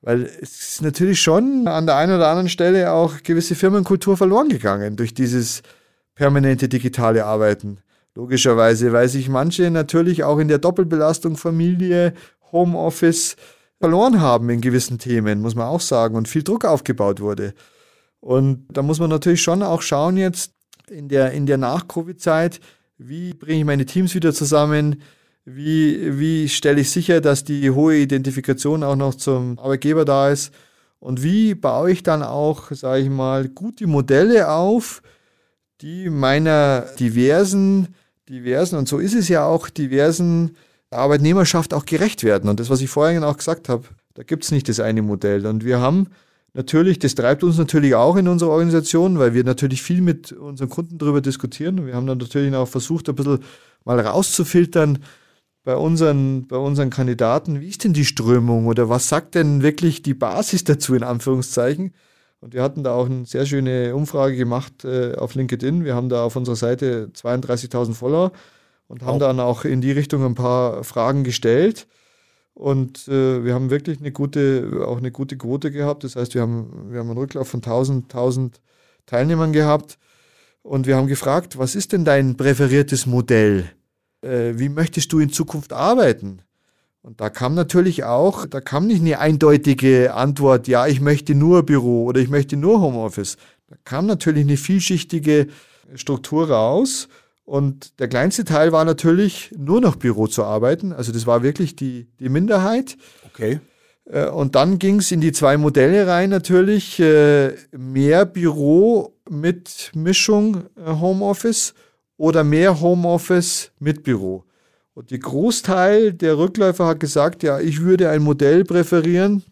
Weil es ist natürlich schon an der einen oder anderen Stelle auch gewisse Firmenkultur verloren gegangen durch dieses permanente digitale Arbeiten. Logischerweise, weil sich manche natürlich auch in der Doppelbelastung Familie, Homeoffice verloren haben in gewissen Themen, muss man auch sagen, und viel Druck aufgebaut wurde. Und da muss man natürlich schon auch schauen jetzt in der, in der Nach-Covid-Zeit, wie bringe ich meine Teams wieder zusammen, wie, wie stelle ich sicher, dass die hohe Identifikation auch noch zum Arbeitgeber da ist? Und wie baue ich dann auch, sage ich mal, gute Modelle auf, die meiner diversen, diversen, und so ist es ja auch, diversen Arbeitnehmerschaft auch gerecht werden. Und das, was ich vorhin auch gesagt habe, da gibt es nicht das eine Modell. Und wir haben natürlich, das treibt uns natürlich auch in unserer Organisation, weil wir natürlich viel mit unseren Kunden darüber diskutieren. Wir haben dann natürlich auch versucht, ein bisschen mal rauszufiltern, bei unseren, bei unseren Kandidaten, wie ist denn die Strömung oder was sagt denn wirklich die Basis dazu in Anführungszeichen? Und wir hatten da auch eine sehr schöne Umfrage gemacht äh, auf LinkedIn. Wir haben da auf unserer Seite 32.000 Follower und haben dann auch in die Richtung ein paar Fragen gestellt. Und äh, wir haben wirklich eine gute, auch eine gute Quote gehabt. Das heißt, wir haben, wir haben einen Rücklauf von 1000, 1000 Teilnehmern gehabt. Und wir haben gefragt, was ist denn dein präferiertes Modell? äh, wie möchtest du in Zukunft arbeiten? Und da kam natürlich auch, da kam nicht eine eindeutige Antwort, ja, ich möchte nur Büro oder ich möchte nur Homeoffice. Da kam natürlich eine vielschichtige Struktur raus. Und der kleinste Teil war natürlich nur noch Büro zu arbeiten. Also das war wirklich die, die Minderheit. Okay. Äh, und dann ging es in die zwei Modelle rein natürlich. Äh, mehr Büro mit Mischung äh, Homeoffice oder mehr Homeoffice mit Büro. Und die Großteil der Rückläufer hat gesagt, ja, ich würde ein Modell präferieren,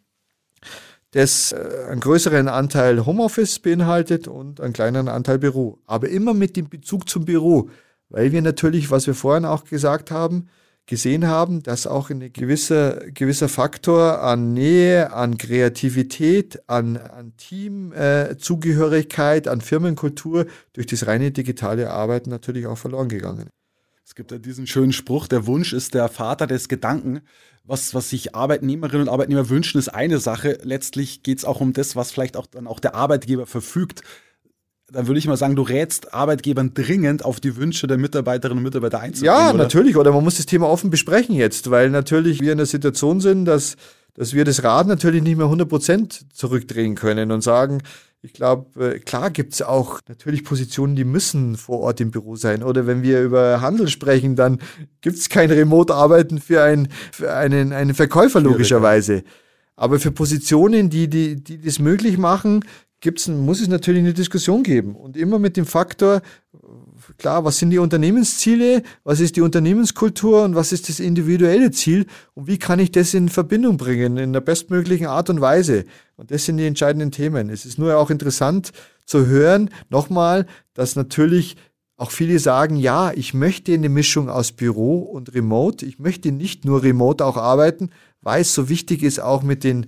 das einen größeren Anteil Homeoffice beinhaltet und einen kleineren Anteil Büro. Aber immer mit dem Bezug zum Büro, weil wir natürlich, was wir vorhin auch gesagt haben, gesehen haben, dass auch ein gewisser, gewisser Faktor an Nähe, an Kreativität, an, an Teamzugehörigkeit, äh, an Firmenkultur durch das reine digitale Arbeiten natürlich auch verloren gegangen ist. Es gibt ja diesen schönen Spruch, der Wunsch ist der Vater des Gedanken. Was, was sich Arbeitnehmerinnen und Arbeitnehmer wünschen, ist eine Sache. Letztlich geht es auch um das, was vielleicht auch dann auch der Arbeitgeber verfügt. Dann würde ich mal sagen, du rätst Arbeitgebern dringend auf die Wünsche der Mitarbeiterinnen und Mitarbeiter einzugehen. Ja, oder? natürlich. Oder man muss das Thema offen besprechen jetzt, weil natürlich wir in der Situation sind, dass, dass wir das Rad natürlich nicht mehr 100 Prozent zurückdrehen können und sagen, ich glaube, äh, klar gibt's auch natürlich Positionen, die müssen vor Ort im Büro sein. Oder wenn wir über Handel sprechen, dann gibt's kein Remote-Arbeiten für, ein, für einen, einen Verkäufer logischerweise. Aber für Positionen, die, die, die das möglich machen, gibt's, muss es natürlich eine Diskussion geben. Und immer mit dem Faktor, klar, was sind die Unternehmensziele, was ist die Unternehmenskultur und was ist das individuelle Ziel und wie kann ich das in Verbindung bringen in der bestmöglichen Art und Weise. Und das sind die entscheidenden Themen. Es ist nur auch interessant zu hören, nochmal, dass natürlich auch viele sagen, ja, ich möchte eine Mischung aus Büro und Remote. Ich möchte nicht nur remote auch arbeiten, weil es so wichtig ist, auch mit den,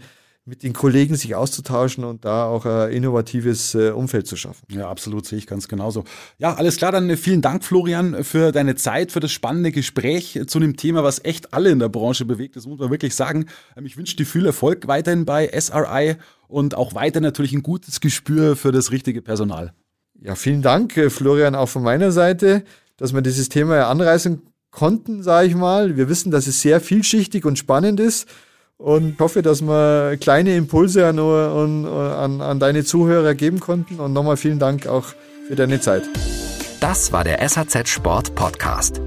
mit den Kollegen sich auszutauschen und da auch ein innovatives äh, Umfeld zu schaffen. Ja, absolut, sehe ich ganz genauso. Ja, alles klar, dann äh, vielen Dank, Florian, für deine Zeit, für das spannende Gespräch zu einem Thema, was echt alle in der Branche bewegt. Das muss man wirklich sagen. Ähm, Ich wünsche dir viel Erfolg weiterhin bei SRI und auch weiter natürlich ein gutes Gespür für das richtige Personal. Ja, vielen Dank, äh, Florian, auch von meiner Seite, dass wir dieses Thema anreißen konnten, sage ich mal. Wir wissen, dass es sehr vielschichtig und spannend ist und hoffe, dass wir kleine Impulse an, an, an, an deine Zuhörer geben konnten. Und nochmal vielen Dank auch für deine Zeit. Das war der SAZ Sport Podcast.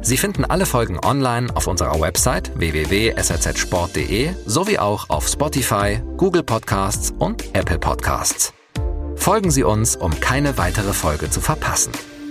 Sie finden alle Folgen online auf unserer Website www.sazsport.de sowie auch auf Spotify, Google Podcasts und Apple Podcasts. Folgen Sie uns, um keine weitere Folge zu verpassen.